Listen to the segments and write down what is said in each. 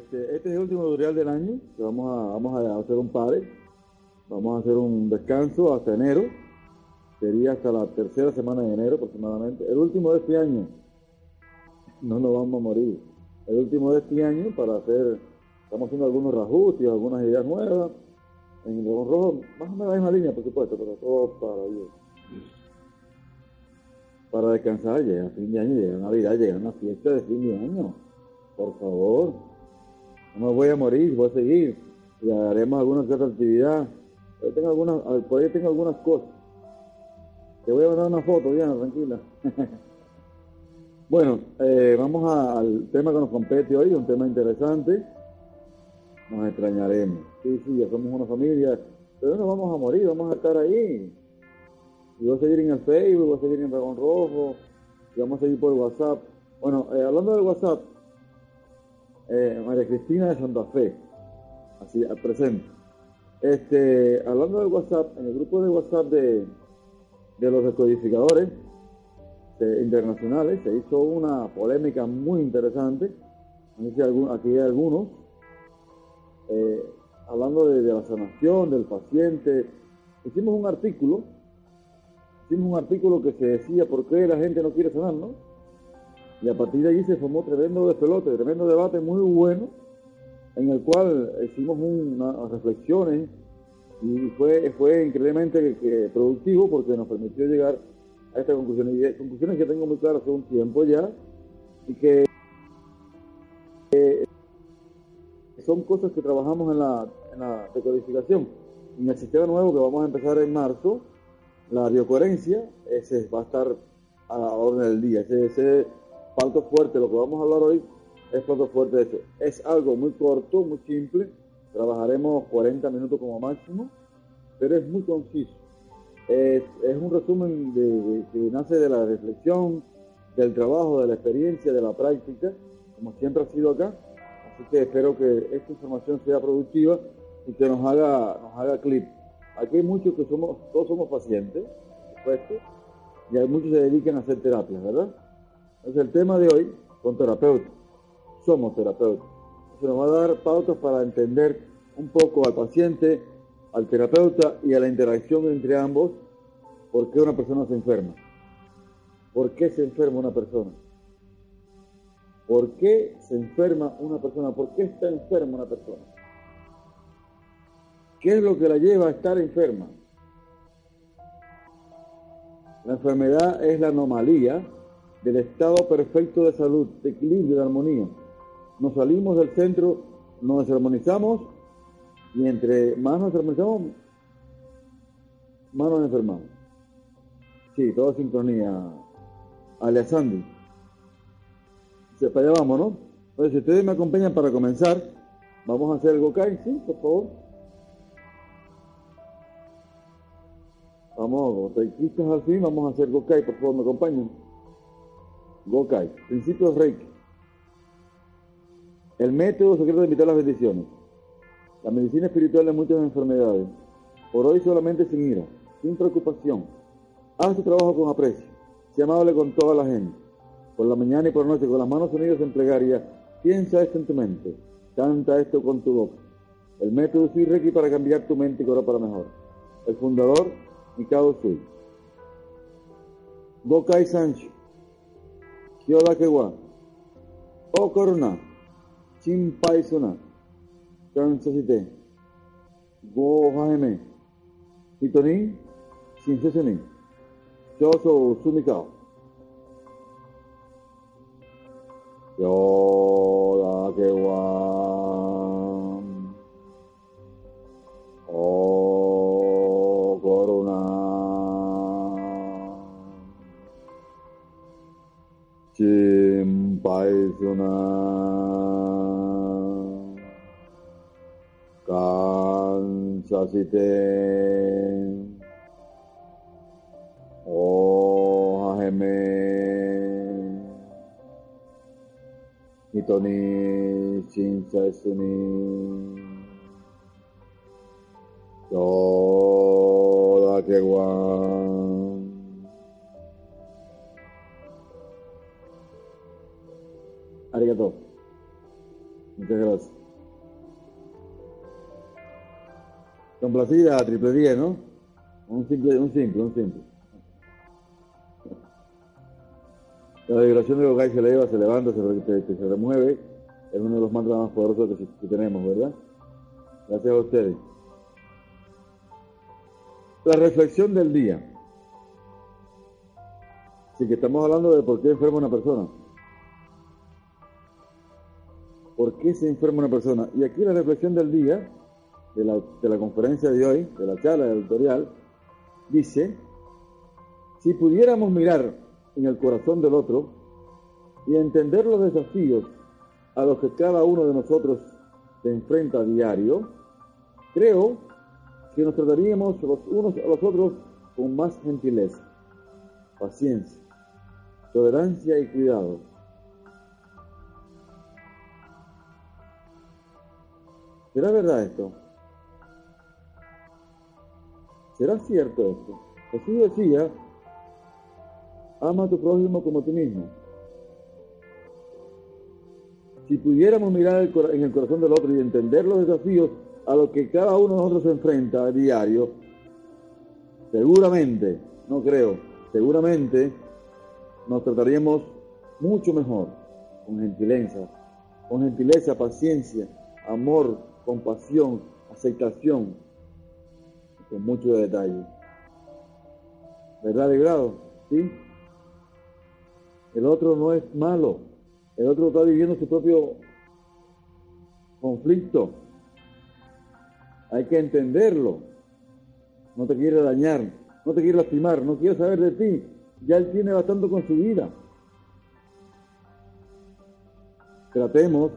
Este, este es el último tutorial del año, vamos a, vamos a hacer un par. Vamos a hacer un descanso hasta enero. Sería hasta la tercera semana de enero aproximadamente. El último de este año. No nos vamos a morir. El último de este año para hacer, estamos haciendo algunos reajustes, algunas ideas nuevas. En el Rojo, más o menos la misma línea, por supuesto, pero todo para Para descansar, llega fin de año, llega Navidad, llega una fiesta de fin de año. Por favor. No me voy a morir, voy a seguir. Y haremos alguna otra actividad. Tengo algunas, por ahí tengo algunas cosas. Te voy a mandar una foto, Diana, tranquila. bueno, eh, vamos al tema que nos compete hoy, un tema interesante. Nos extrañaremos. Sí, sí, ya somos una familia, pero no vamos a morir, vamos a estar ahí. Y voy a seguir en el Facebook, voy a seguir en Dragón Rojo, y vamos a seguir por WhatsApp. Bueno, eh, hablando de WhatsApp, eh, María Cristina de Santa Fe, así al presente. Este, hablando del WhatsApp, en el grupo de WhatsApp de, de los decodificadores internacionales se hizo una polémica muy interesante. Aquí hay algunos, eh, hablando de, de, la sanación del paciente. Hicimos un artículo, hicimos un artículo que se decía por qué la gente no quiere sanar, ¿no? Y a partir de allí se formó tremendo despelote, tremendo debate muy bueno, en el cual hicimos unas reflexiones y fue, fue increíblemente productivo porque nos permitió llegar a esta conclusión. Y conclusiones que tengo muy claras hace un tiempo ya y que son cosas que trabajamos en la, en la decodificación. En el sistema nuevo que vamos a empezar en marzo, la biocoherencia, ese va a estar a la orden del día. Ese Falto fuerte, lo que vamos a hablar hoy es falto fuerte de eso. Es algo muy corto, muy simple, trabajaremos 40 minutos como máximo, pero es muy conciso. Es, un resumen que nace de la reflexión, del trabajo, de la experiencia, de la práctica, como siempre ha sido acá. Así que espero que esta información sea productiva y que nos haga, nos haga clip. Aquí hay muchos que somos, todos somos pacientes, supuesto, y hay muchos que se dedican a hacer terapias, ¿verdad? Es el tema de hoy con terapeutas. Somos terapeutas. Se nos va a dar pautas para entender un poco al paciente, al terapeuta y a la interacción entre ambos, por qué una persona se enferma. ¿Por qué se enferma una persona? ¿Por qué se enferma una persona? ¿Por qué está enferma una persona? ¿Qué es lo que la lleva a estar enferma? La enfermedad es la anomalía del estado perfecto de salud, de equilibrio, de armonía. Nos salimos del centro, nos desarmonizamos y entre más nos desarmonizamos, más nos enfermamos. Sí, toda sincronía. Sandy. Para allá vamos, ¿no? Entonces, si ustedes me acompañan para comenzar, vamos a hacer el Gokai, ¿sí? Por favor. Vamos, taikistas al fin, vamos a hacer Gokai, por favor, me acompañan. Gokai, principios Reiki. El método secreto de invitar las bendiciones. La medicina espiritual de muchas enfermedades. Por hoy solamente sin ira, sin preocupación. Haz tu trabajo con aprecio. Sea amable con toda la gente. Por la mañana y por la noche, con las manos unidas en plegaria, piensa esto en tu mente. Canta esto con tu boca. El método Sui Reiki para cambiar tu mente y correr para mejor. El fundador, Mikado Sui. Gokai Sancho. Kyodakewa, Okoruna, Chinpaisuna, Kansasite, Go Jaime, Hitonin, Shinsesuni, Shoso Sumikao. Kyodakewa, 诸南，堪萨斯镇，奥哈梅，尼托尼辛塞斯尼，多拉杰湾。Muchas gracias. Complacida, triple 10, ¿no? Un simple, un simple, un simple. La vibración de Gokai se eleva, se levanta, se, remueve. Es uno de los mantras más poderosos que, que tenemos, ¿verdad? Gracias a ustedes. La reflexión del día. Así que estamos hablando de por qué enferma una persona. ¿Por qué se enferma una persona? Y aquí la reflexión del día, de la, conferencia de hoy, de la charla editorial, dice, si pudiéramos mirar en el corazón del otro y entender los desafíos a los que cada uno de nosotros se enfrenta a diario, creo que nos trataríamos los unos a los otros con más gentileza, paciencia, tolerancia y cuidado. ¿Será verdad esto? ¿Será cierto esto? Jesús decía, ama a tu prójimo como a ti mismo. Si pudiéramos mirar en el corazón del otro y entender los desafíos a los que cada uno de nosotros se enfrenta a diario, seguramente, no creo, seguramente nos trataríamos mucho mejor, con gentileza, con gentileza, paciencia, amor, compasión, aceptación, con mucho detalle. ¿Verdad de grado? ¿Sí? El otro no es malo, el otro está viviendo su propio conflicto. Hay que entenderlo. No te quiere dañar, no te quiere lastimar, no quiere saber de ti. Ya él tiene bastante con su vida. Tratemos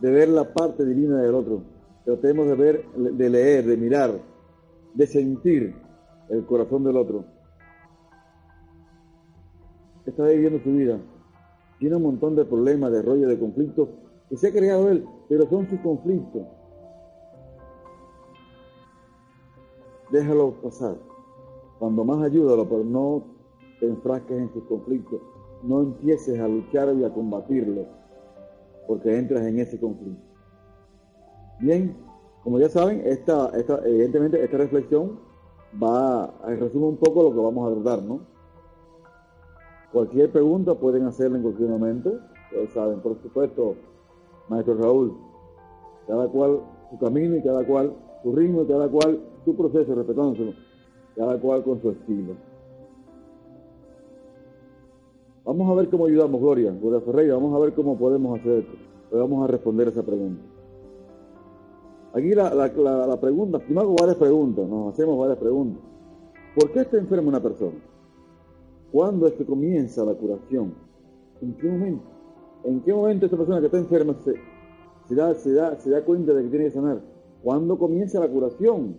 de ver la parte divina del otro. Tratemos de ver, de leer, de mirar, de sentir el corazón del otro. Está viviendo su vida. Tiene un montón de problemas, de rollo, de conflictos que se ha creado él, pero son sus conflictos. Déjalo pasar. Cuando más ayúdalo, pero no te enfrasques en sus conflictos. No empieces a luchar y a combatirlo porque entras en ese conflicto. Bien, como ya saben, esta, esta, evidentemente esta reflexión va a resumir un poco lo que vamos a tratar, ¿no? Cualquier pregunta pueden hacerla en cualquier momento, ustedes saben, por supuesto, maestro Raúl, cada cual su camino y cada cual su ritmo y cada cual su proceso, respetándose, cada cual con su estilo. Vamos a ver cómo ayudamos, Gloria, Gloria Ferreira, vamos a ver cómo podemos hacer esto. vamos a responder esa pregunta. Aquí la, la, pregunta, primero varias preguntas, nos hacemos varias preguntas. ¿Por qué está enferma una persona? ¿Cuándo es que comienza la curación? ¿En qué momento? ¿En qué momento esta persona que está enferma se, se, da, se, da, se da cuenta de que tiene que sanar? ¿Cuándo comienza la curación?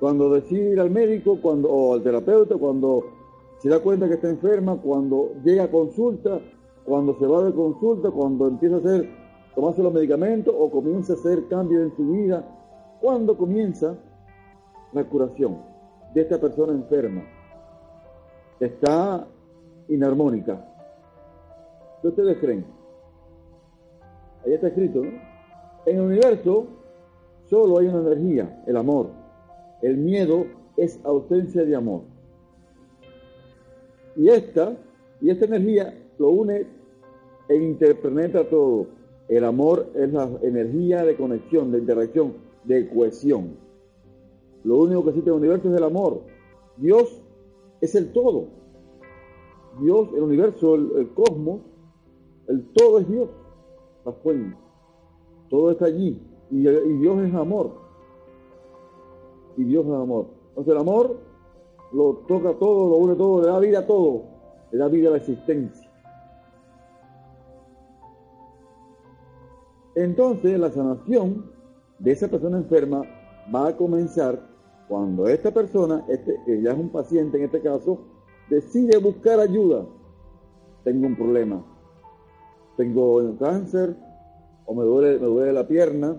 Cuando decide ir al médico, cuando, o al terapeuta, cuando se da cuenta que está enferma cuando llega a consulta, cuando se va de consulta, cuando empieza a hacer, tomarse los medicamentos o comienza a hacer cambios en su vida. ¿Cuándo comienza la curación de esta persona enferma? Está inarmónica. ¿Qué ustedes creen? Ahí está escrito, ¿no? En el universo solo hay una energía, el amor. El miedo es ausencia de amor. Y esta, y esta energía lo une e interpenetra todo. El amor es la energía de conexión, de interacción, de cohesión. Lo único que existe en el universo es el amor. Dios es el todo. Dios, el universo, el, cosmos, el todo es Dios, la fuente. Todo está allí. Y, y Dios es amor. Y Dios es amor. Entonces el amor lo toca todo, lo une todo, le da vida a todo, le da vida a la existencia. Entonces la sanación de esa persona enferma va a comenzar cuando esta persona, este, ella es un paciente en este caso, decide buscar ayuda. Tengo un problema, tengo un cáncer, o me duele, me duele la pierna,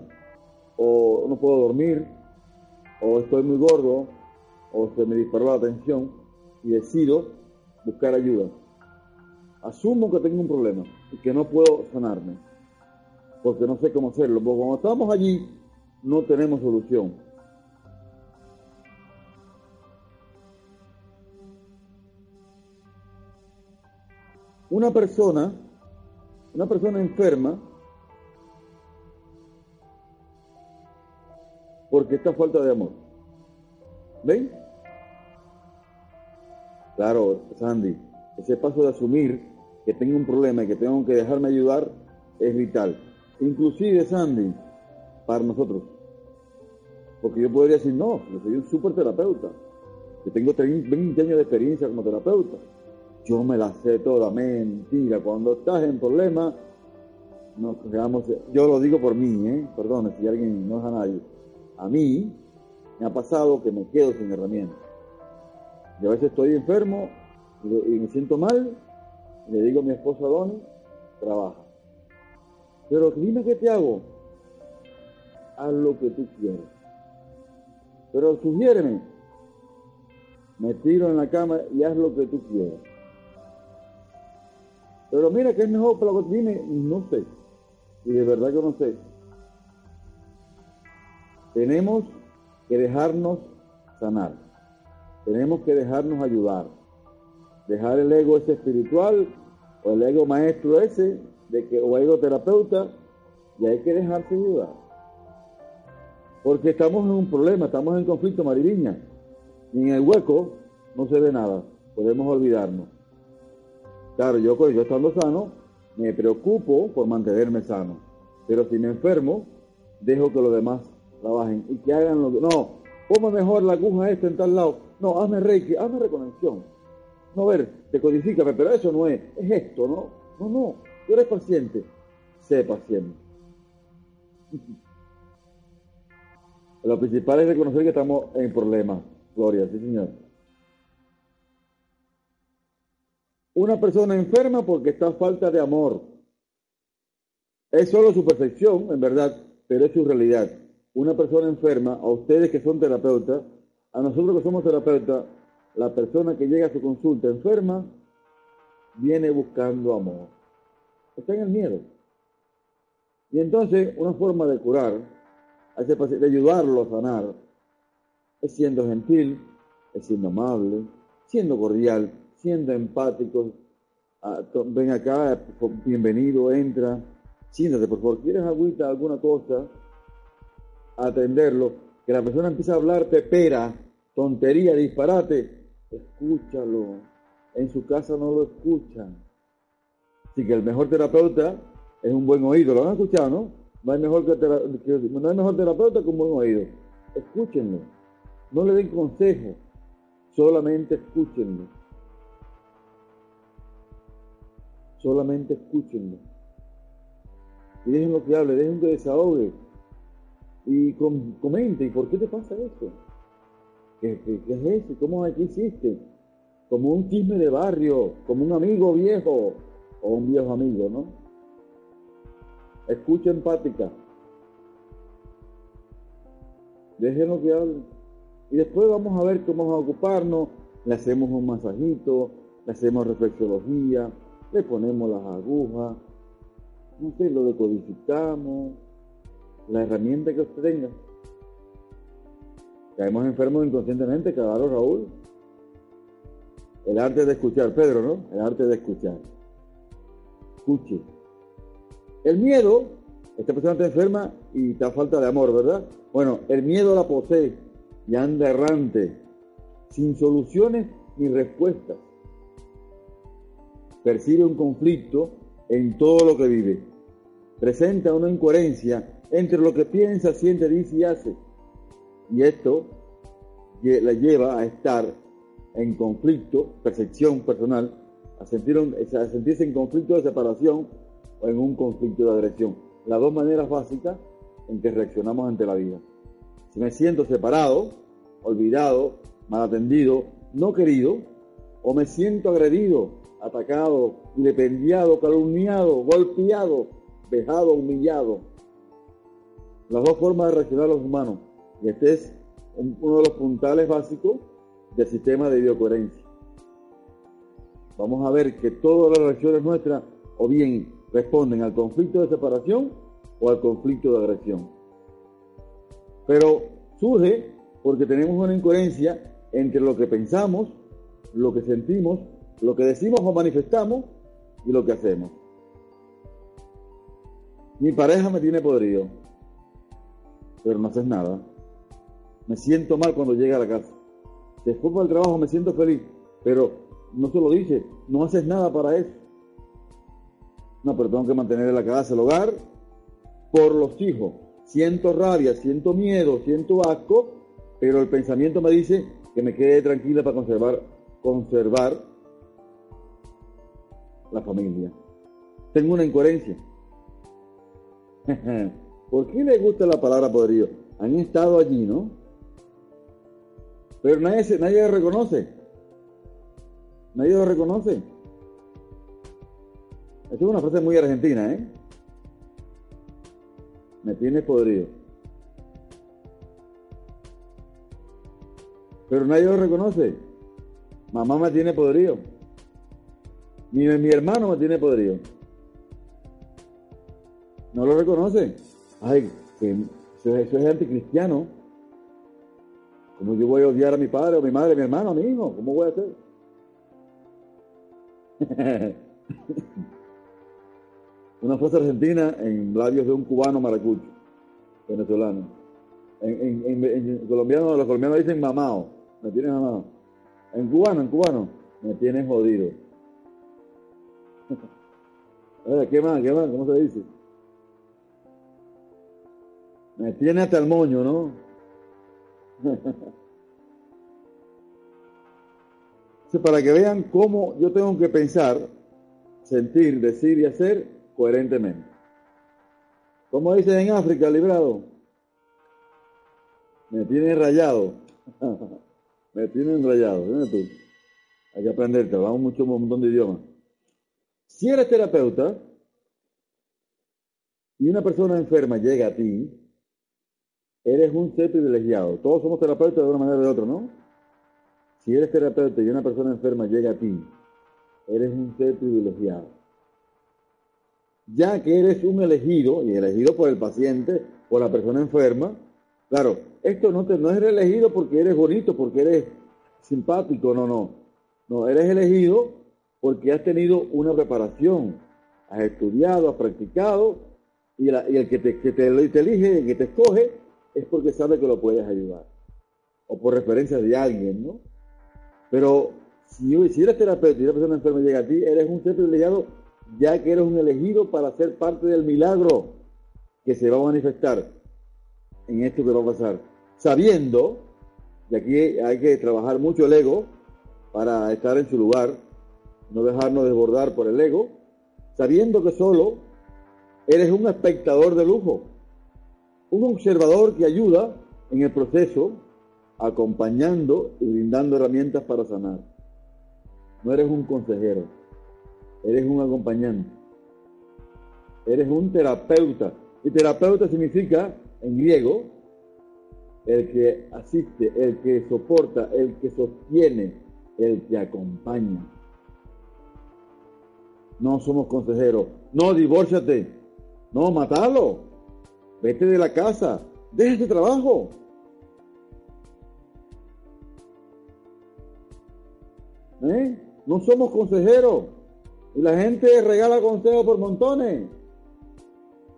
o no puedo dormir, o estoy muy gordo, o se me disparó la tensión, y decido buscar ayuda. Asumo que tengo un problema y que no puedo sanarme, porque no sé cómo hacerlo. Porque cuando estamos allí, no tenemos solución. Una persona, una persona enferma, porque está falta de amor. ¿Ven? Claro, Sandy, ese paso de asumir que tengo un problema y que tengo que dejarme ayudar es vital. Inclusive, Sandy, para nosotros. Porque yo podría decir, no, yo soy un super terapeuta. Yo tengo 20 años de experiencia como terapeuta. Yo me la sé toda, mentira. Cuando estás en problemas, nos quedamos, yo lo digo por mí, ¿eh? perdone si alguien no es a nadie. A mí me ha pasado que me quedo sin herramientas. Yo a veces estoy enfermo y me siento mal, y le digo a mi esposa Donny, trabaja. Pero dime qué te hago haz lo que tú quieras. Pero sugiéreme, me tiro en la cama y haz lo que tú quieras. Pero mira que es mejor para lo que dime, no sé. Y de verdad que no sé. Tenemos que dejarnos sanar. Tenemos que dejarnos ayudar. Dejar el ego ese espiritual o el ego maestro ese de que, o ego terapeuta y hay que dejarse ayudar. Porque estamos en un problema, estamos en conflicto, Mariviña. Y en el hueco no se ve nada, podemos olvidarnos. Claro, yo, yo estando sano, me preocupo por mantenerme sano. Pero si me enfermo, dejo que los demás trabajen y que hagan lo que... No, ponme mejor la aguja esta en tal lado. No, hazme reiki, hazme reconexión. No, a ver, decodifícame, pero eso no es, es esto, ¿no? No, no, tú eres paciente, sé paciente. Lo principal es reconocer que estamos en problemas. Gloria, sí, Señor. Una persona enferma porque está falta de amor. Es solo su percepción, en verdad, pero es su realidad. Una persona enferma, a ustedes que son terapeutas, a nosotros que somos terapeutas, la persona que llega a su consulta enferma viene buscando amor. Está en el miedo. Y entonces, una forma de curar de ayudarlo a sanar, es siendo gentil, es siendo amable, siendo cordial, siendo empático. Ah, ven acá, bienvenido, entra, siéntate, por favor, ¿quieres agüita, alguna cosa? Atenderlo, que la persona empieza a hablarte pera, tontería, disparate, escúchalo. En su casa no lo escuchan. Así que el mejor terapeuta es un buen oído, lo han escuchado, ¿no? No hay mejor, que, no hay mejor terapeuta que un buen oído. Escúchenlo. No le den consejo. Solamente escúchenlo. Solamente escúchenlo. Y déjenlo que hable, dejen que desahogue. Y comente, ¿y por qué te pasa eso? ¿Qué, es eso? ¿Cómo aquí hiciste? Como un chisme de barrio, como un amigo viejo o un viejo amigo, ¿no? Escucha empática. Déjenos que hable. Y después vamos a ver cómo vamos a ocuparnos. Le hacemos un masajito, le hacemos reflexología, le ponemos las agujas, no sé, lo decodificamos, la herramienta que usted tenga. Caemos enfermos inconscientemente, cada Raúl. El arte de escuchar, Pedro, ¿no? El arte de escuchar. Escuche. El miedo, esta persona está enferma y está falta de amor, ¿verdad? Bueno, el miedo la posee y anda errante, sin soluciones ni respuestas. Percibe un conflicto en todo lo que vive. Presenta una incoherencia entre lo que piensa, siente, dice y hace. Y esto la lleva a estar en conflicto, percepción personal, a, sentir a sentirse en conflicto de separación o en un conflicto de agresión. las dos maneras básicas en que reaccionamos ante la vida. Si me siento separado, olvidado, mal atendido, no querido, o me siento agredido, atacado, independiado, calumniado, golpeado, vejado, humillado. Las dos formas de reaccionar los humanos. Y este es uno de los puntales básicos del sistema de biocoherencia. Vamos a ver que todas las reacciones nuestras o bien responden al conflicto de separación o al conflicto de agresión. Pero surge porque tenemos una incoherencia entre lo que pensamos, lo que sentimos, lo que decimos o manifestamos y lo que hacemos. Mi pareja me tiene podrido, pero no haces nada. Me siento mal cuando llega a la casa. Después del trabajo me siento feliz, pero no se lo dice, no haces nada para eso. No, pero tengo que mantener la casa, el hogar, por los hijos. Siento rabia, siento miedo, siento asco, pero el pensamiento me dice que me quede tranquila para conservar, conservar la familia. Tengo una incoherencia. ¿Por qué le gusta la palabra podrido? Han estado allí, ¿no? Pero nadie, nadie lo reconoce. Nadie lo reconoce. Esta es una frase muy argentina, ¿eh? Me tienes podrido. Pero nadie lo reconoce. Mamá me tiene podrido. Ni mi hermano me tiene podrido. No lo reconoce. Ay, que eso, es anticristiano. ¿Cómo yo voy a odiar a mi padre o mi madre, a mi hermano, a mi hijo? ¿Cómo voy a hacer? Una frase argentina en labios de un cubano maracucho, venezolano. En, en, en, colombiano, los colombianos dicen mamao, me tienes mamado. En cubano, en cubano, me tienes jodido. ¿Qué más? ¿Qué más? ¿Cómo se dice? Me tiene hasta el moño, ¿no? para que vean cómo yo tengo que pensar, sentir, decir y hacer coherentemente. Como dice en África, librado, me tienen rayado. me tienen rayado. tú? Hay que aprenderte, hablamos mucho, un montón de idiomas. Si eres terapeuta y una persona enferma llega a ti, eres un ser privilegiado. Todos somos terapeutas de una manera o de otra, ¿no? Si eres terapeuta y una persona enferma llega a ti, eres un ser privilegiado ya que eres un elegido, y elegido por el paciente, por la persona enferma, claro, esto no, te, no es elegido porque eres bonito, porque eres simpático, no, no. No, eres elegido porque has tenido una preparación, has estudiado, has practicado, y, el que, te, que te, elige, que te escoge, es porque sabe que lo puedes ayudar. O por referencia de alguien, ¿no? Pero si, si eres terapeuta y una persona enferma llega a ti, eres un ser privilegiado ya que eres un elegido para ser parte del milagro que se va a manifestar en esto que va a pasar. Sabiendo, y aquí hay que trabajar mucho el ego para estar en su lugar, no dejarnos desbordar por el ego, sabiendo que solo eres un espectador de lujo, un observador que ayuda en el proceso, acompañando y brindando herramientas para sanar. No eres un consejero eres un acompañante, eres un terapeuta. Y terapeuta significa, en griego, el que asiste, el que soporta, el que sostiene, el que acompaña. No somos consejeros. No, divórciate. No, matalo. Vete de la casa. Deja este trabajo. ¿Eh? No somos consejeros. Y la gente regala consejos por montones.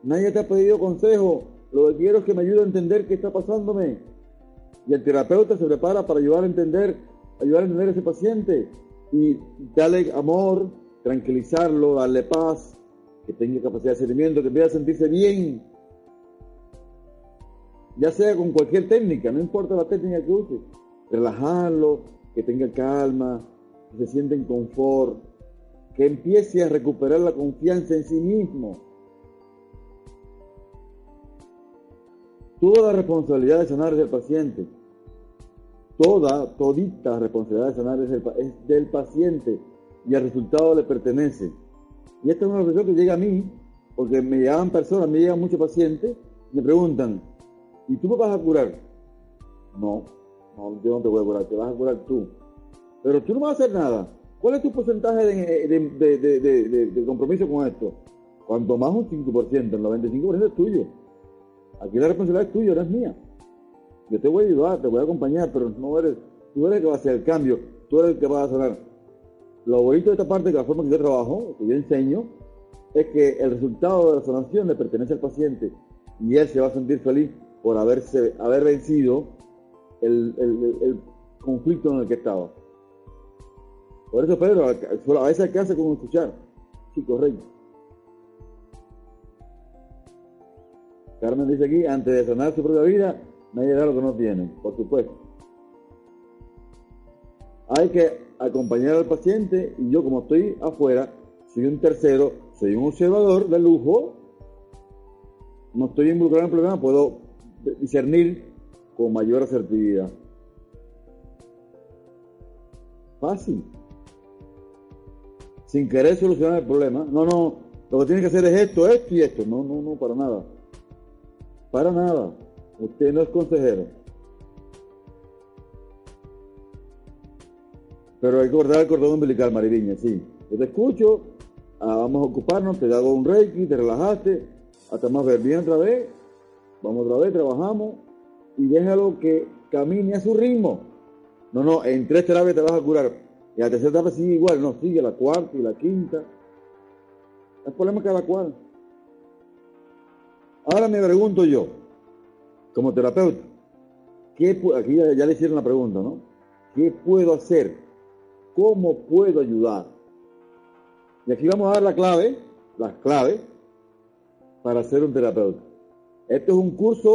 Nadie te ha pedido consejo. Lo que quiero es que me ayude a entender qué está pasándome. Y el terapeuta se prepara para ayudar a entender, ayudar a entender a ese paciente y darle amor, tranquilizarlo, darle paz, que tenga capacidad de sentimiento, que empiece a sentirse bien. Ya sea con cualquier técnica, no importa la técnica que use. Relajarlo, que tenga calma, que se sienta en confort, que empiece a recuperar la confianza en sí mismo. Toda la responsabilidad de sanar es del paciente. Toda, todita responsabilidad de sanar es, del paciente y el resultado le pertenece. Y esta es una reflexión que llega a mí, porque me llegan personas, me llegan muchos pacientes, me preguntan, ¿y tú me vas a curar? No, no, yo no te voy a curar, te vas a curar tú. Pero tú no vas a hacer nada. ¿Cuál es tu porcentaje de, compromiso con esto? Cuanto más un 5%, el 95% es tuyo. Aquí la responsabilidad es tuya, no es mía. Yo te voy a ayudar, te voy a acompañar, pero no eres, tú eres el que va a hacer el cambio, tú eres el que va a sanar. Lo bonito de esta parte, de la forma que yo trabajo, que yo enseño, es que el resultado de la sanación le pertenece al paciente y él se va a sentir feliz por haberse, haber vencido el, el conflicto en el que estaba. Por eso, Pedro, a veces hace con escuchar. Sí, correcto. Carmen dice aquí, antes de sanar su propia vida, nadie da lo que no tiene, por supuesto. Hay que acompañar al paciente y yo como estoy afuera, soy un tercero, soy un observador de lujo, no estoy involucrado en el problema, puedo discernir con mayor asertividad. Fácil sin querer solucionar el problema. No, no, lo que tiene que hacer es esto, esto y esto. No, no, no, para nada. Para nada. Usted no es consejero. Pero hay que cortar el cordón umbilical, Mariviña, sí. Te escucho, ah, vamos a ocuparnos, te hago un reiki, te relajaste, hasta más ver bien otra vez, vamos otra vez, trabajamos y déjalo que camine a su ritmo. No, no, en tres terapias te vas a curar. Y la tercera etapa sigue igual, no, sigue la cuarta y la quinta. El problema cada cual. Ahora me pregunto yo, como terapeuta, ¿qué, aquí ya, le hicieron la pregunta, ¿no? ¿Qué puedo hacer? ¿Cómo puedo ayudar? Y aquí vamos a dar la clave, las claves, para ser un terapeuta. Este es un curso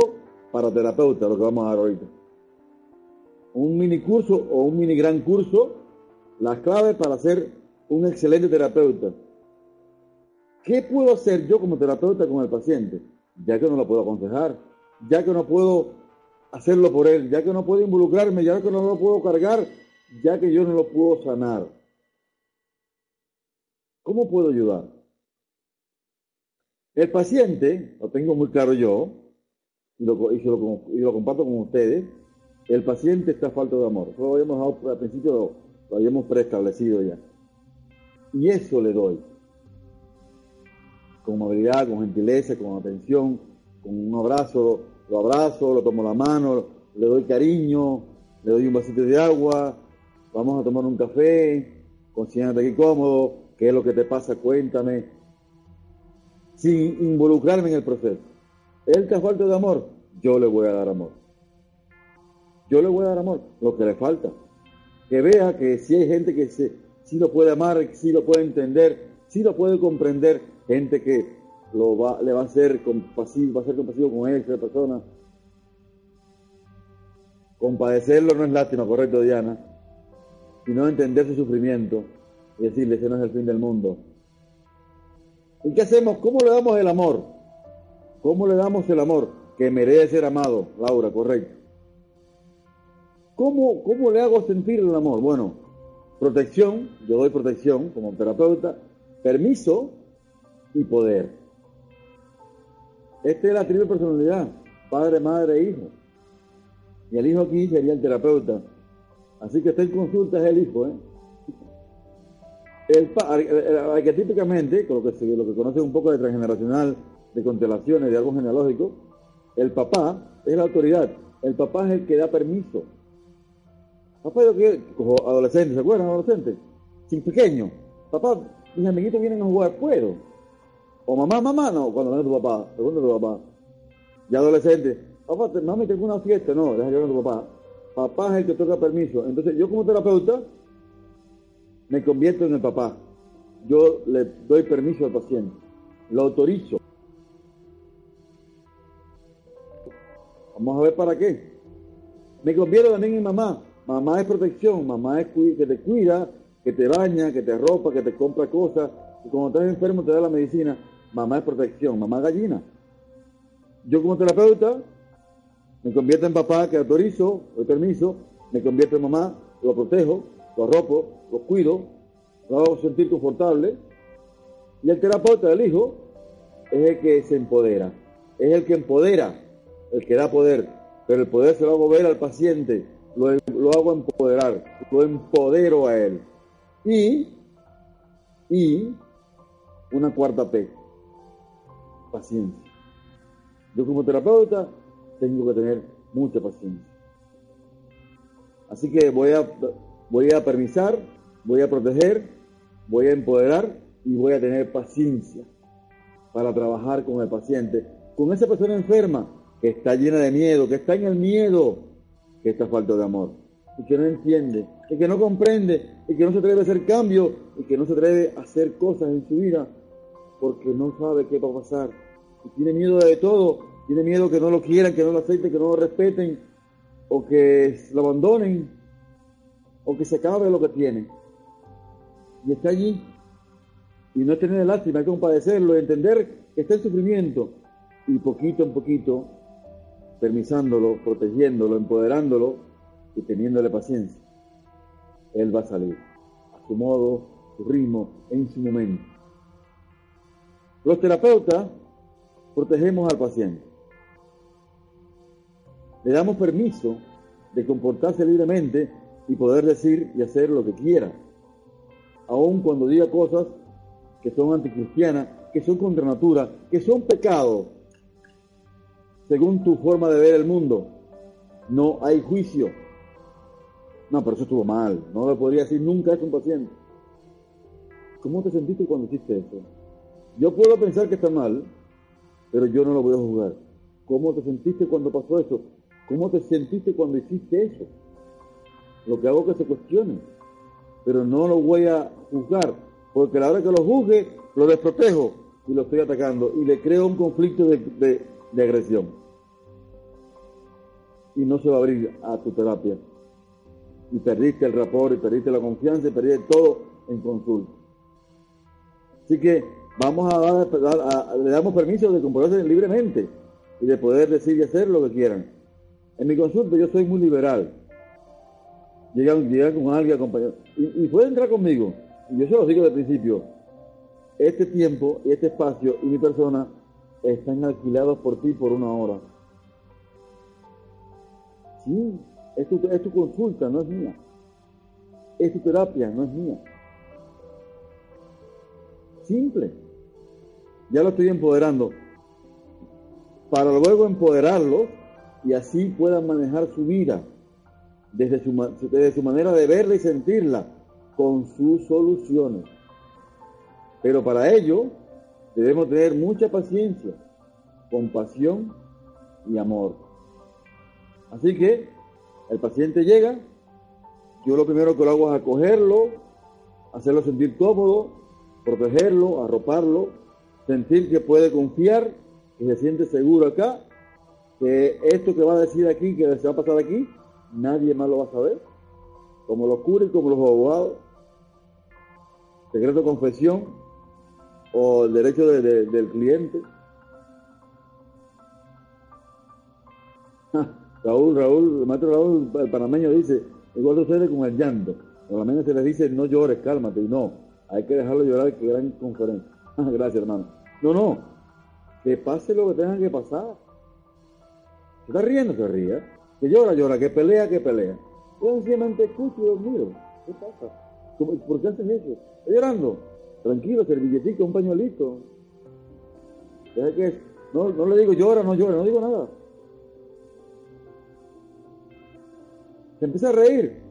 para terapeutas, lo que vamos a dar ahorita. Un mini curso o un mini gran curso las claves para ser un excelente terapeuta. ¿Qué puedo hacer yo como terapeuta con el paciente? Ya que no lo puedo aconsejar, ya que no puedo hacerlo por él, ya que no puedo involucrarme, ya que no lo puedo cargar, ya que yo no lo puedo sanar. ¿Cómo puedo ayudar? El paciente, lo tengo muy claro yo, y lo, lo, comparto con ustedes, el paciente está falto de amor. Lo habíamos al principio lo habíamos preestablecido ya. Y eso le doy. Con movilidad, con gentileza, con atención, con un abrazo, lo abrazo, lo tomo la mano, le doy cariño, le doy un vasito de agua, vamos a tomar un café, consíguete aquí cómodo, qué es lo que te pasa, cuéntame, sin involucrarme en el proceso. Él te falta de amor, yo le voy a dar amor. Yo le voy a dar amor, lo que le falta que vea que si hay gente que se, lo puede amar, sí lo puede entender, sí lo puede comprender, gente que lo va, le va a ser compasivo, va a ser compasivo con esa persona. Compadecerlo no es lástima, correcto, Diana, sino entender su sufrimiento y decirle que no es el fin del mundo. ¿Y qué hacemos? ¿Cómo le damos el amor? ¿Cómo le damos el amor? Que merece ser amado, Laura, correcto. ¿Cómo, ¿Cómo le hago sentir el amor? Bueno, protección, yo doy protección como terapeuta, permiso y poder. Esta es la triple personalidad, padre, madre, hijo. Y el hijo aquí sería el terapeuta. Así que está en consulta es el hijo. ¿eh? El, arquetípicamente, con lo que, lo que conoce un poco de transgeneracional, de constelaciones, de algo genealógico, el papá es la autoridad. El papá es el que da permiso. Papá, yo quiero, adolescente, ¿se acuerdan? Adolescente, sin pequeño. Papá, mis amiguitos vienen a jugar, ¿puedo? O mamá, mamá, no, cuando viene tu papá, pregunta tu papá. Ya adolescente, papá, mami, tengo una fiesta, no, deja que venga tu papá. Papá es el que toca permiso. Entonces, yo como terapeuta, me convierto en el papá. Yo le doy permiso al paciente, lo autorizo. Vamos a ver para qué. Me convierto también en mamá. Mamá es protección, mamá es que te cuida, que te baña, que te ropa, que te compra cosas. Y cuando estás enfermo te da la medicina. Mamá es protección, mamá gallina. Yo como terapeuta Me convierto en papá que autorizo, doy permiso, me convierto en mamá, lo protejo, lo arropo, lo cuido, lo hago sentir confortable. Y el terapeuta del hijo es el que se empodera, es el que empodera, el que da poder, pero el poder se lo hago ver al paciente, lo, lo hago empoderar, lo empodero a él. Y, y una cuarta P, paciencia. Yo como terapeuta tengo que tener mucha paciencia. Así que voy a, voy a permisar, voy a proteger, voy a empoderar y voy a tener paciencia para trabajar con el paciente, con esa persona enferma que está llena de miedo, que está en el miedo, que está falta de amor y que no entiende, y que no comprende, y que no se atreve a hacer cambios, y que no se atreve a hacer cosas en su vida porque no sabe qué va a pasar. Y tiene miedo de todo, tiene miedo que no lo quieran, que no lo acepten, que no lo respeten, o que lo abandonen, o que se acabe lo que tiene. Y está allí. Y no tener lástima, hay que compadecerlo, entender que está en sufrimiento. Y poquito en poquito, permisándolo, protegiéndolo, empoderándolo y teniéndole paciencia, él va a salir a su modo, su ritmo, en su momento. Los terapeutas protegemos al paciente. Le damos permiso de comportarse libremente y poder decir y hacer lo que quiera, aun cuando diga cosas que son anticristianas, que son contra natura, que son pecados, según tu forma de ver el mundo. No hay juicio. No, pero eso estuvo mal. No le podría decir nunca eso a un paciente. ¿Cómo te sentiste cuando hiciste eso? Yo puedo pensar que está mal, pero yo no lo voy a juzgar. ¿Cómo te sentiste cuando pasó eso? ¿Cómo te sentiste cuando hiciste eso? Lo que hago es que se cuestione, pero no lo voy a juzgar, porque a la hora que lo juzgue, lo desprotejo y lo estoy atacando y le creo un conflicto de, agresión. Y no se va a abrir a tu terapia. Y perdiste el rapor, y perdiste la confianza, y perdiste todo en consulta. Así que vamos a dar, le damos permiso de comportarse libremente y de poder decir y hacer lo que quieran. En mi consulta yo soy muy liberal. Llegan, llegan con alguien, acompañado. Y, puede entrar conmigo. Yo se lo digo desde el principio. Este tiempo y este espacio y mi persona están alquilados por ti por una hora. Sí, es tu, es tu consulta, no es mía. Es tu terapia, no es mía. Simple. Ya lo estoy empoderando. Para luego empoderarlo y así puedan manejar su vida desde su, manera de verla y sentirla con sus soluciones. Pero para ello debemos tener mucha paciencia, compasión y amor. Así que el paciente llega, yo lo primero que lo hago es acogerlo, hacerlo sentir cómodo, protegerlo, arroparlo, sentir que puede confiar, que se siente seguro acá, que esto que va a decir aquí, que se va a pasar aquí, nadie más lo va a saber, como los curas y como los abogados. Secreto de confesión o el derecho del cliente. Raúl, Raúl, el maestro Raúl, el panameño dice, igual sucede con el llanto. Se les dice, no llores, cálmate, y no, hay que dejarlo llorar, que gran conferencia. Gracias, hermano. No, no, que pase lo que tenga que pasar. Se está riendo, se ría. Llora, llora, que pelea, que pelea. Yo sencillamente escucho y los miro. ¿Qué pasa? ¿Por qué hacen eso? Estoy llorando. Tranquilo, servilletito, un pañuelito. Que no, no le digo llora, no llora, no digo nada. Se empieza a reír.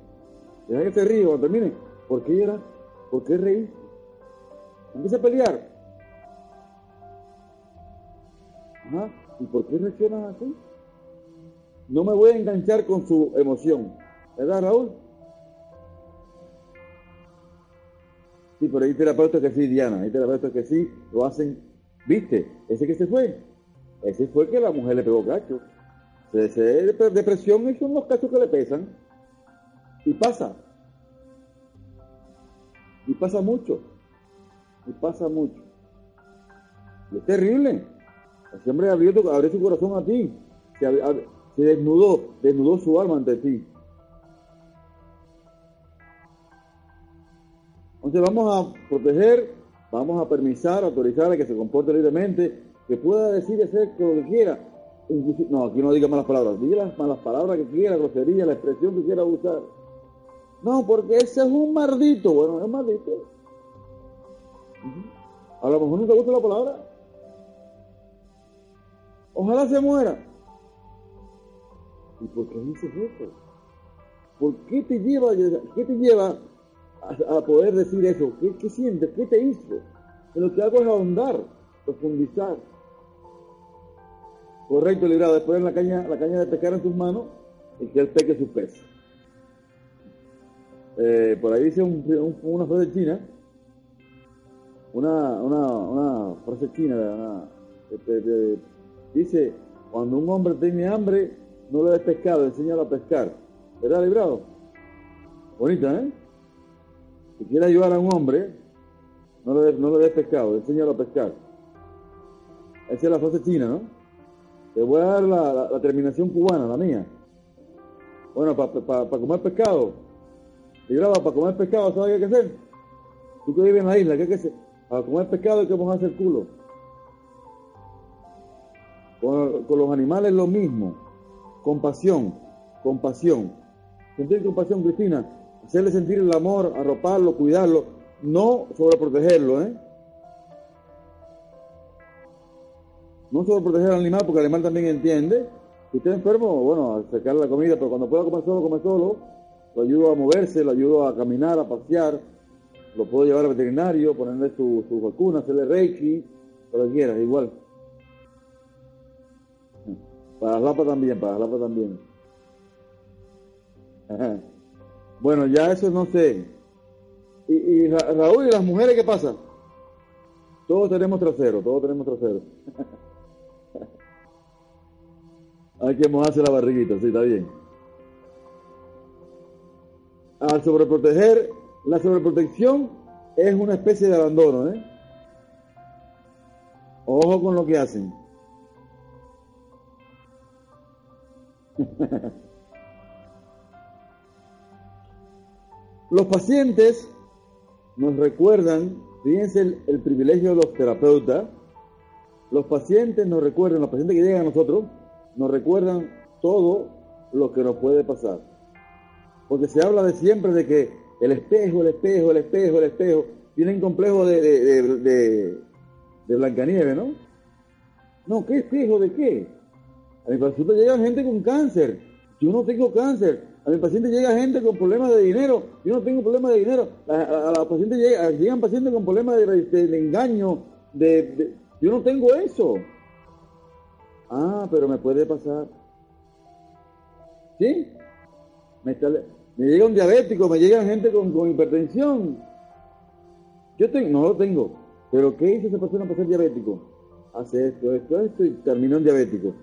Deja que se ríe cuando termine. ¿Por qué llora? ¿Por qué reír? Empieza a pelear. Ajá. ¿Y por qué reaccionan así? No me voy a enganchar con su emoción. ¿Verdad, Raúl? Sí, pero hay terapeutas que sí, Diana. Hay terapeutas que sí lo hacen. ¿Viste? Ese que se fue. Ese fue que la mujer le pegó cacho. Depresión son los cachos que le pesan. Y pasa. Y pasa mucho. Y pasa mucho. Y es terrible. Hombre abrió, abrió su corazón a ti. Se, se desnudó, desnudó su alma ante ti. Entonces vamos a proteger, vamos a permisar, autorizar a que se comporte libremente, que pueda decir y hacer lo que quiera. no, aquí no diga malas palabras, diga las malas palabras que quiera, grosería, la expresión que quiera usar. No, porque ese es un maldito. Bueno, es un maldito. A lo mejor no te gusta la palabra. Ojalá se muera. ¿Y por qué dices eso? ¿Por qué te lleva, qué te lleva a, poder decir eso? ¿Qué, ¿Qué, sientes? ¿Qué te hizo? Que lo que hago es ahondar, profundizar. Correcto, librado. Después en la caña, la caña de pescar en tus manos y que él peque su pez. Eh, por ahí dice una frase china, una, una, una frase china, dice, cuando un hombre tiene hambre, no le des pescado, enséñalo a pescar. ¿Verdad, librado? Bonita, ¿eh? Si quieres ayudar a un hombre, no le, des, no le des pescado, enséñalo a pescar. Esa es la frase china, ¿no? Te voy a dar la, terminación cubana, la mía. Bueno, para comer pescado, librado, para comer pescado, ¿sabes qué hay que hacer? Tú que vives en la isla, ¿qué hay que hacer? Para comer pescado hay que mojarse el culo. Con, con los animales lo mismo compasión, compasión. Sentir compasión, Cristina, hacerle sentir el amor, arroparlo, cuidarlo, no sobreprotegerlo, ¿eh? No sobreproteger al animal porque el animal también entiende. Si está enfermo, bueno, acercarle la comida, pero cuando pueda comer solo, come solo. Lo ayudo a moverse, lo ayudo a caminar, a pasear. Lo puedo llevar al veterinario, ponerle su, su vacuna, hacerle reiki, lo que quieras, igual. Para Lapa también, para Lapa también. Bueno, ya eso no sé. Y, Raúl, ¿y las mujeres qué pasa? Todos tenemos trasero, todos tenemos trasero. Hay que mojarse la barriguita, sí, está bien. Al sobreproteger, la sobreprotección es una especie de abandono, ¿eh? Ojo con lo que hacen. Los pacientes nos recuerdan, fíjense el, privilegio de los terapeutas, los pacientes nos recuerdan, los pacientes que llegan a nosotros, nos recuerdan todo lo que nos puede pasar. Porque se habla de siempre de que el espejo, el espejo, el espejo, el espejo, tienen complejo de, de, de, de Blancanieves, ¿no? No, ¿qué espejo de qué? A mi paciente llega gente con cáncer. Yo no tengo cáncer. A mi paciente llega gente con problemas de dinero. Yo no tengo problemas de dinero. A, la paciente llega, llegan pacientes con problemas de, engaño. De, yo no tengo eso. Ah, pero me puede pasar. ¿Sí? Me, llega un diabético, me llega gente con, con hipertensión. Yo tengo, no lo tengo. Pero ¿qué hizo esa persona para ser diabético? Hace esto, esto, esto y terminó en diabético.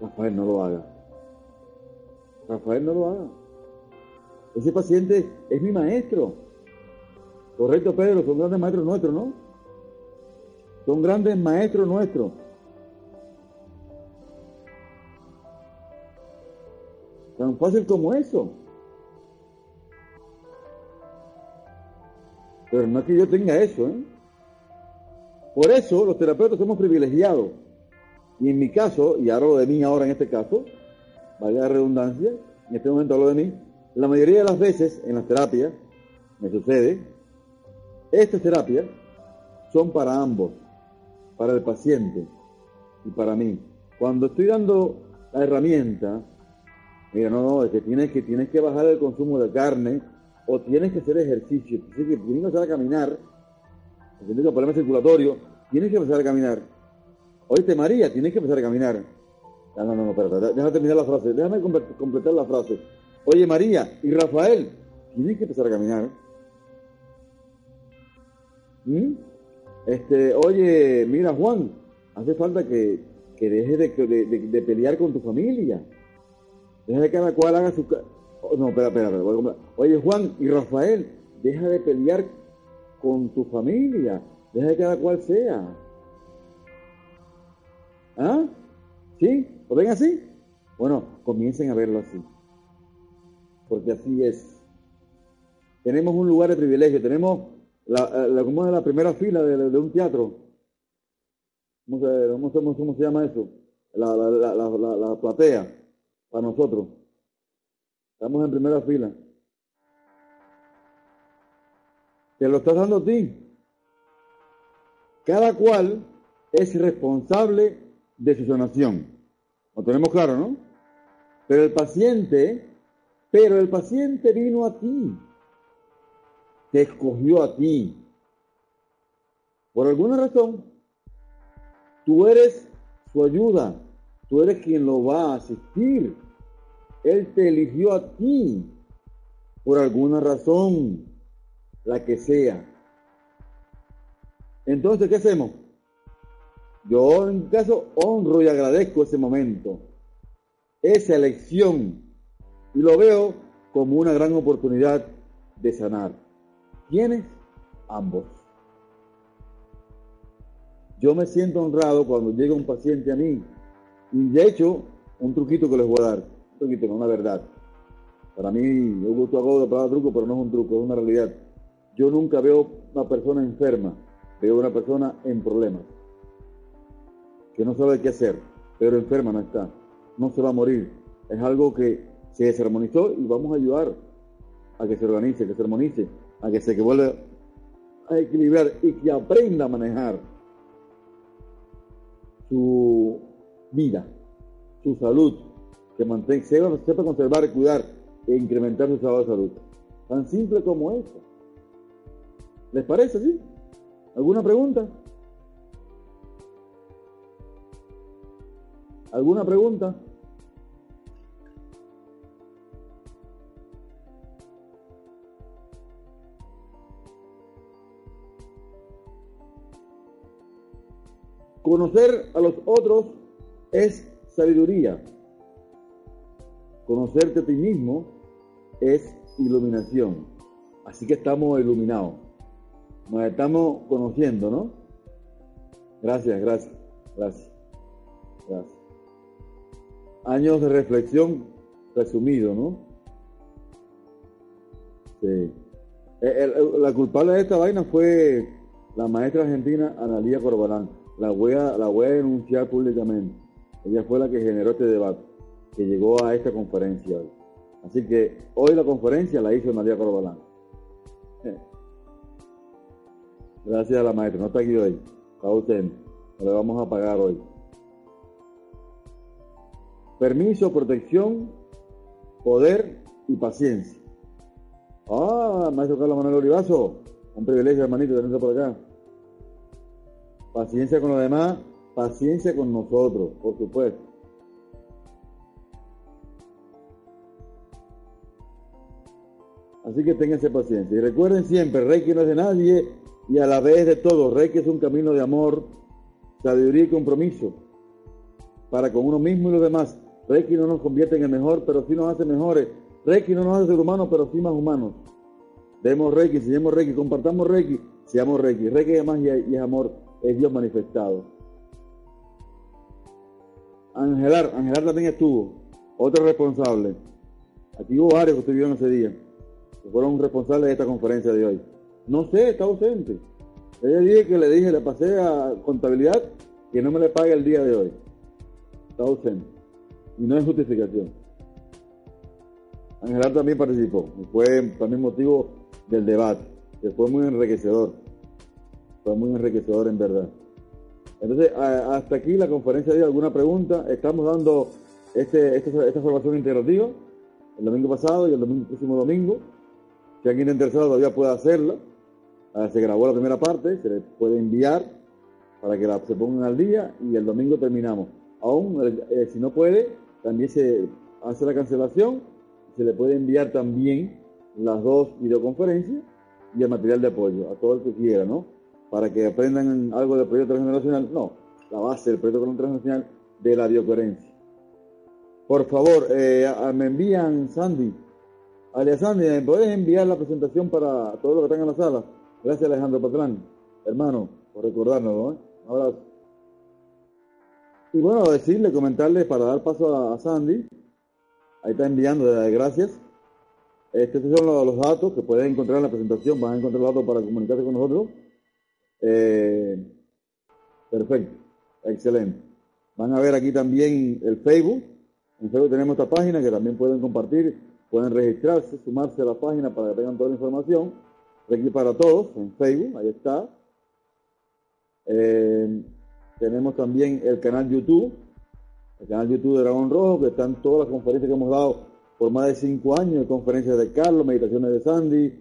Rafael, no lo haga. Rafael, no lo haga. Ese paciente es mi maestro. Correcto, Pedro, son grandes maestros nuestros, ¿no? Son grandes maestros nuestros. Tan fácil como eso. Pero no es que yo tenga eso, ¿eh? Por eso los terapeutas somos privilegiados. Y en mi caso, y hablo de mí ahora en este caso, vaya la redundancia, en este momento hablo de mí, la mayoría de las veces en las terapias, me sucede, estas terapias son para ambos, para el paciente y para mí. Cuando estoy dando la herramienta, mira, no, no, es que tienes que, tienes que bajar el consumo de carne o tienes que hacer ejercicio, tienes que, que empezar a caminar, tienes un problema circulatorio, tienes que empezar a caminar Oíste, María, tienes que empezar a caminar. No, no, no, espérate, déjame terminar la frase, déjame completar la frase. Oye, María y Rafael, tienes que empezar a caminar. ¿Mm? Este, oye, mira, Juan, hace falta que, que dejes de, pelear con tu familia. Deja que cada cual haga su... Oh, no, espera, espera, espera. Oye, Juan y Rafael, deja de pelear con tu familia. Deja que cada cual sea. ¿Sí? ¿Lo ven así? Bueno, comiencen a verlo así. Porque así es. Tenemos un lugar de privilegio, tenemos la, la, como la primera fila de, un teatro. ¿Cómo se, cómo se, llama eso? La, la platea para nosotros. Estamos en primera fila. Te lo estás dando a ti. Cada cual es responsable de su sanación. Lo tenemos claro, ¿no? Pero el paciente, pero el paciente vino a ti. Te escogió a ti. Por alguna razón, tú eres su ayuda. Tú eres quien lo va a asistir. Él te eligió a ti. Por alguna razón, la que sea. Entonces, ¿qué hacemos? Yo en caso honro y agradezco ese momento, esa elección, y lo veo como una gran oportunidad de sanar. ¿Quiénes? Ambos. Yo me siento honrado cuando llega un paciente a mí, y de hecho, un truquito que les voy a dar, un truquito, no una verdad. Para mí, yo gusto hago de palabra truco, pero no es un truco, es una realidad. Yo nunca veo una persona enferma veo una persona en problemas, que no sabe qué hacer, pero enferma no está, no se va a morir. Es algo que se desarmonizó y vamos a ayudar a que se organice, que se armonice, a que se vuelva a equilibrar y que aprenda a manejar su vida, su salud, que mantenga, sepa conservar, cuidar e incrementar su estado de salud. Tan simple como eso. ¿Les parece así? ¿Alguna pregunta? ¿Alguna pregunta? Conocer a los otros es sabiduría. Conocerte a ti mismo es iluminación. Así que estamos iluminados. Nos estamos conociendo, ¿no? Gracias, gracias, gracias, gracias. Años de reflexión resumido, ¿no? Sí. Eh, la culpable de esta vaina fue la maestra argentina Analía Corbalán. La voy, a, la voy a denunciar públicamente. Ella fue la que generó este debate, que llegó a esta conferencia. Así que hoy la conferencia la hizo Analía Corbalán. Eh, Gracias a la maestra. No está aquí hoy. Está ausente. le vamos a pagar hoy. Permiso, protección, poder y paciencia. Ah, maestro Carlos Manuel Olivazo. Un privilegio, hermanito, tenerse por acá. Paciencia con los demás, paciencia con nosotros, por supuesto. Así que ténganse paciencia. Y recuerden siempre, Reiki no es de nadie, y a la vez de todo. Reiki es un camino de amor, sabiduría y compromiso para con uno mismo y los demás. Reiki no nos convierte en el mejor, pero sí nos hace mejores. Reiki no nos hace ser humanos, pero sí más humanos. Demos Reiki, enseñemos Reiki, compartamos Reiki, seamos Reiki. Reiki es más y es amor, es Dios manifestado. Angelar, Angelar también estuvo, otro responsable. Aquí hubo varios que estuvieron ese día, que fueron responsables de esta conferencia de hoy. No sé, está ausente. Ella dije que le dije, le pasé a contabilidad que no me le pague el día de hoy. Está ausente. Y no es justificación. Ángel también participó. Y fue también motivo del debate, que fue muy enriquecedor. Fue muy enriquecedor en verdad. Entonces, hasta aquí la conferencia de ¿Alguna pregunta? Estamos dando este, esta, esta formación integrativa el domingo pasado y el domingo, próximo domingo. Si alguien interesado todavía puede hacerla. Ah, se grabó la primera parte, se le puede enviar para que la, se pongan al día y el domingo terminamos. Aún, eh, si no puede, también se hace la cancelación, se le puede enviar también las dos videoconferencias y el material de apoyo a todo el que quiera, ¿no? Para que aprendan algo del proyecto transgeneracional, no, la base del proyecto transgeneracional de la biocoherencia. Por favor, eh, me envían Sandy, alias Sandy, ¿me puedes enviar la presentación para todos los que están en la sala? Gracias Alejandro Patrán, hermano, por recordarnos, ¿no? Un abrazo. Y bueno, decirle, comentarle para dar paso a, Sandy, ahí está enviando, gracias. Estos son los, datos que pueden encontrar en la presentación, van a encontrar los datos para comunicarse con nosotros. Eh, perfecto, excelente. Van a ver aquí también el Facebook. En Facebook tenemos esta página que también pueden compartir, pueden registrarse, sumarse a la página para que tengan toda la información. Aquí para todos, en Facebook, ahí está. Eh, tenemos también el canal YouTube, el canal YouTube de Dragón Rojo, que están todas las conferencias que hemos dado por más de cinco años, de conferencias de Carlos, meditaciones de Sandy,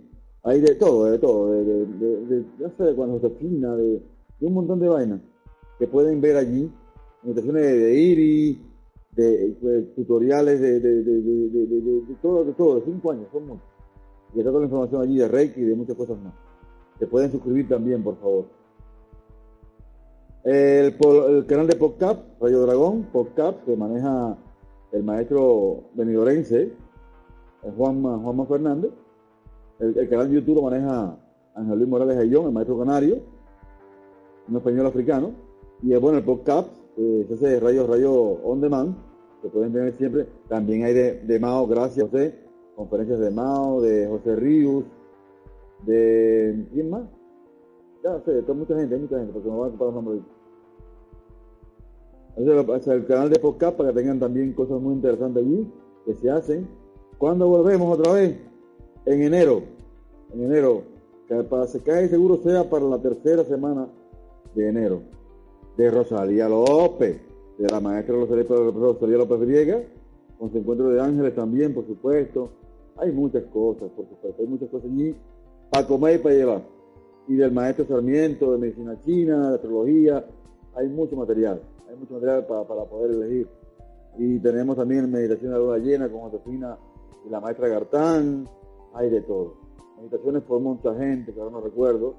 hay de todo, de todo, de, de, de, ya sé, de cuando Josefina, de, de un montón de vainas que pueden ver allí meditaciones de, IRI, de, pues, tutoriales de, de, todo, de todo, de cinco años, son muchos. Y está toda la información allí de Reiki y de muchas cosas más. Se pueden suscribir también, por favor. El, canal de podcast, Rayo Dragón, podcast, que maneja el maestro benidorense, Juanma, Juanma Fernández. El, canal de YouTube lo maneja Ángel Luis Morales Ayllón, el maestro canario, un español africano. Y bueno, el podcast eh, ese Rayo Rayo On Demand, que pueden tener siempre. También hay de, de Mao, gracias José, conferencias de Mao, de José Ríos, de. ¿Quién más? Ya sé, mucha gente, mucha gente, porque me van a ocupar los nombres. Es el canal de podcast para que tengan también cosas muy interesantes allí que se hacen. cuando volvemos otra vez? En enero. En enero. Para se cae seguro sea para la tercera semana de enero de Rosalía López, de la maestra Rosalía López Griega, con su encuentro de ángeles también, por supuesto. Hay muchas cosas, por supuesto, hay muchas cosas allí para comer y para llevar. Y del maestro Sarmiento, de medicina china, de astrología, hay mucho material, hay mucho material para, poder elegir. Y tenemos también meditación de la luna llena con Josefina y la maestra Gartán, hay de todo. Meditaciones por mucha gente, que ahora no recuerdo.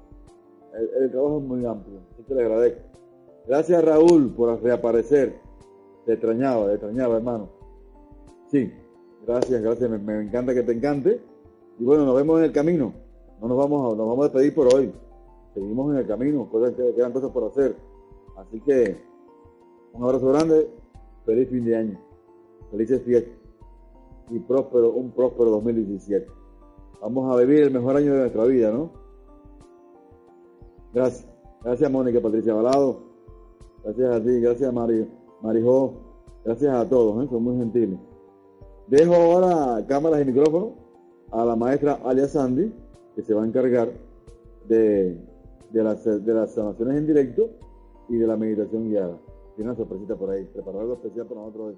El, trabajo es muy amplio, así que le agradezco. Gracias Raúl por reaparecer. Te extrañaba, te extrañaba hermano. Sí, gracias, gracias. Me, encanta que te encante. Y bueno, nos vemos en el camino. No nos vamos a, nos vamos a despedir por hoy. Seguimos en el camino, cosas que quedan cosas por hacer. Así que un abrazo grande, feliz fin de año, felices fiestas y próspero, un próspero 2017. Vamos a vivir el mejor año de nuestra vida, ¿no? Gracias. Gracias Mónica Patricia Balado. Gracias a ti, gracias Mari, Marijó, gracias a todos, ¿eh? son muy gentiles. Dejo ahora cámaras y micrófonos a la maestra Alia Sandy, que se va a encargar de, de, las, de las sanaciones en directo y de la meditación guiada. Tiene una sorpresita por ahí, preparar algo especial para nosotros.